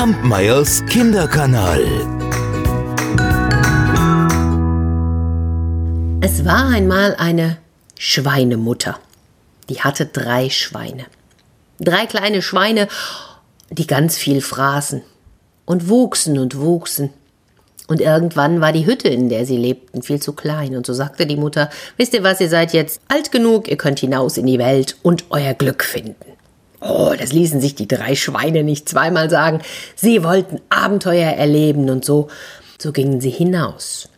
Kampmeyers Kinderkanal. Es war einmal eine Schweinemutter. Die hatte drei Schweine. Drei kleine Schweine, die ganz viel fraßen und wuchsen und wuchsen. Und irgendwann war die Hütte, in der sie lebten, viel zu klein. Und so sagte die Mutter, wisst ihr was, ihr seid jetzt alt genug, ihr könnt hinaus in die Welt und euer Glück finden. Oh, das ließen sich die drei Schweine nicht zweimal sagen. Sie wollten Abenteuer erleben und so, so gingen sie hinaus.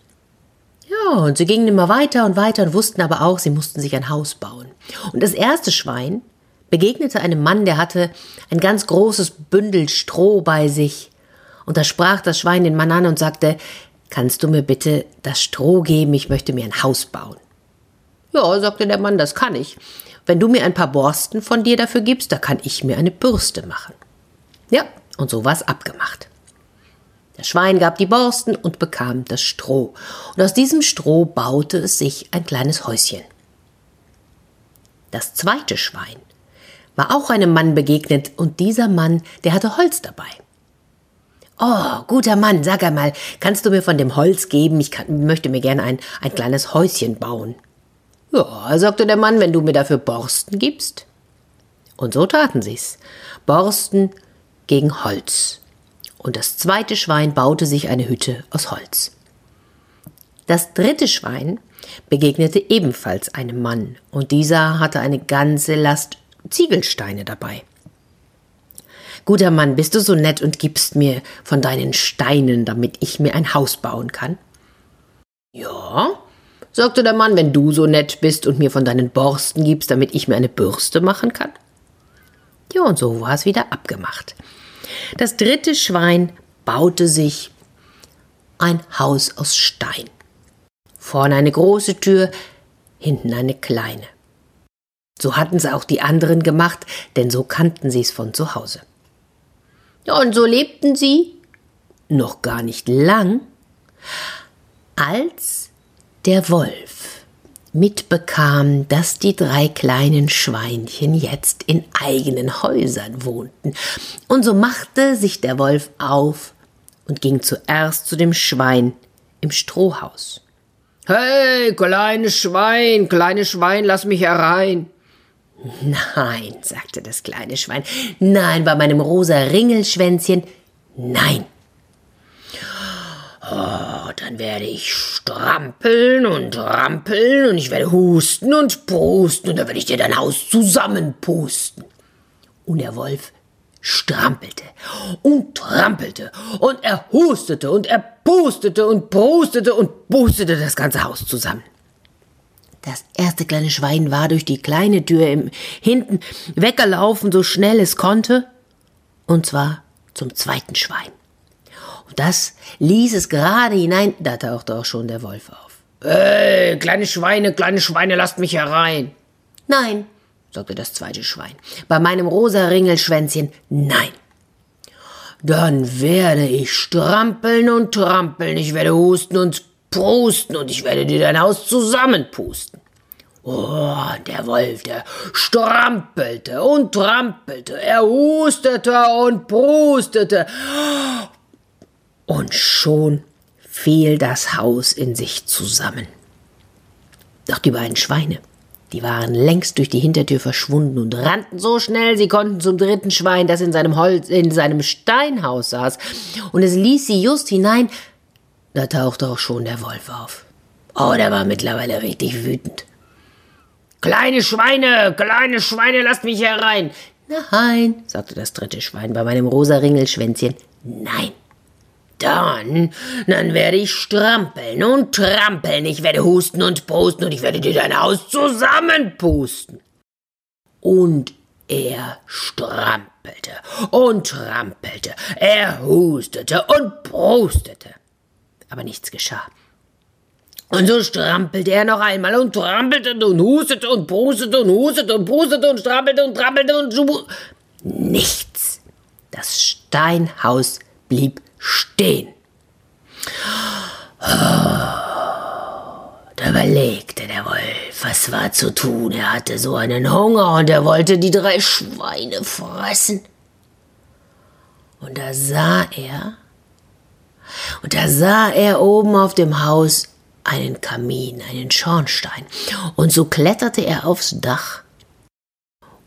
Ja, und sie gingen immer weiter und weiter und wussten aber auch, sie mussten sich ein Haus bauen. Und das erste Schwein begegnete einem Mann, der hatte ein ganz großes Bündel Stroh bei sich. Und da sprach das Schwein den Mann an und sagte, kannst du mir bitte das Stroh geben, ich möchte mir ein Haus bauen. Ja, sagte der Mann, das kann ich. Wenn du mir ein paar Borsten von dir dafür gibst, da kann ich mir eine Bürste machen. Ja, und so war's abgemacht. Das Schwein gab die Borsten und bekam das Stroh. Und aus diesem Stroh baute es sich ein kleines Häuschen. Das zweite Schwein war auch einem Mann begegnet, und dieser Mann, der hatte Holz dabei. Oh, guter Mann, sag einmal, kannst du mir von dem Holz geben? Ich kann, möchte mir gerne ein, ein kleines Häuschen bauen. Ja, sagte der Mann, wenn du mir dafür Borsten gibst. Und so taten sie's. Borsten gegen Holz. Und das zweite Schwein baute sich eine Hütte aus Holz. Das dritte Schwein begegnete ebenfalls einem Mann, und dieser hatte eine ganze Last Ziegelsteine dabei. Guter Mann, bist du so nett und gibst mir von deinen Steinen, damit ich mir ein Haus bauen kann? Ja, sagte der Mann, wenn du so nett bist und mir von deinen Borsten gibst, damit ich mir eine Bürste machen kann. Ja, und so war es wieder abgemacht. Das dritte Schwein baute sich ein Haus aus Stein. Vorne eine große Tür, hinten eine kleine. So hatten es auch die anderen gemacht, denn so kannten sie es von zu Hause. Und so lebten sie noch gar nicht lang, als der Wolf mitbekam, dass die drei kleinen Schweinchen jetzt in eigenen Häusern wohnten. Und so machte sich der Wolf auf und ging zuerst zu dem Schwein im Strohhaus. Hey, kleines Schwein, kleines Schwein, lass mich herein. Nein, sagte das kleine Schwein. Nein, bei meinem rosa Ringelschwänzchen. Nein. Oh, dann werde ich strampeln und rampeln und ich werde husten und pusten und dann werde ich dir dein Haus zusammenpusten. Und der Wolf strampelte und trampelte und er hustete und er pustete und prustete und pustete das ganze Haus zusammen. Das erste kleine Schwein war durch die kleine Tür im hinten weggelaufen, so schnell es konnte, und zwar zum zweiten Schwein. Und das ließ es gerade hinein, da tauchte auch schon der Wolf auf. Hey, kleine Schweine, kleine Schweine, lasst mich herein. Nein, sagte das zweite Schwein. Bei meinem rosa Ringelschwänzchen, nein. Dann werde ich strampeln und trampeln, ich werde husten und pusten und ich werde dir dein Haus zusammenpusten. Oh, der Wolf, der strampelte und trampelte, er hustete und prustete. Und schon fiel das Haus in sich zusammen. Doch die beiden Schweine, die waren längst durch die Hintertür verschwunden und rannten so schnell, sie konnten zum dritten Schwein, das in seinem Holz, in seinem Steinhaus saß, und es ließ sie just hinein, da tauchte auch schon der Wolf auf. Oh, der war mittlerweile richtig wütend. Kleine Schweine, kleine Schweine, lasst mich herein. Nein, sagte das dritte Schwein bei meinem rosa Ringelschwänzchen. Nein. Dann, dann werde ich strampeln und trampeln, ich werde husten und pusten und ich werde dir dein Haus zusammenpusten. Und er strampelte und trampelte, er hustete und prustete aber nichts geschah. Und so strampelte er noch einmal und trampelte und hustete und prustete und hustete und prustete und strampelte und trampelte und nichts. Das Steinhaus blieb stehen. Da überlegte der Wolf, was war zu tun. Er hatte so einen Hunger und er wollte die drei Schweine fressen. Und da sah er, und da sah er oben auf dem Haus einen Kamin, einen Schornstein. Und so kletterte er aufs Dach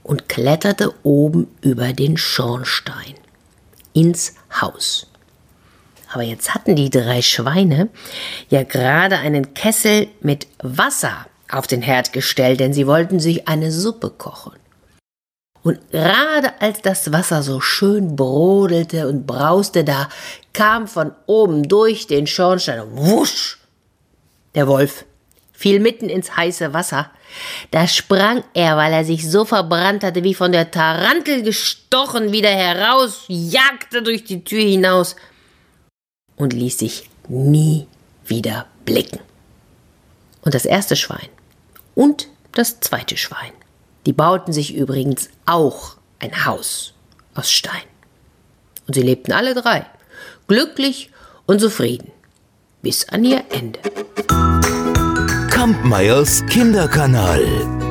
und kletterte oben über den Schornstein ins Haus. Aber jetzt hatten die drei Schweine ja gerade einen Kessel mit Wasser auf den Herd gestellt, denn sie wollten sich eine Suppe kochen. Und gerade als das Wasser so schön brodelte und brauste, da kam von oben durch den Schornstein wusch der Wolf fiel mitten ins heiße Wasser. Da sprang er, weil er sich so verbrannt hatte, wie von der Tarantel gestochen, wieder heraus, jagte durch die Tür hinaus und ließ sich nie wieder blicken. Und das erste Schwein und das zweite Schwein, die bauten sich übrigens auch ein Haus aus Stein. Und sie lebten alle drei glücklich und zufrieden bis an ihr Ende. Kampmeyers Kinderkanal.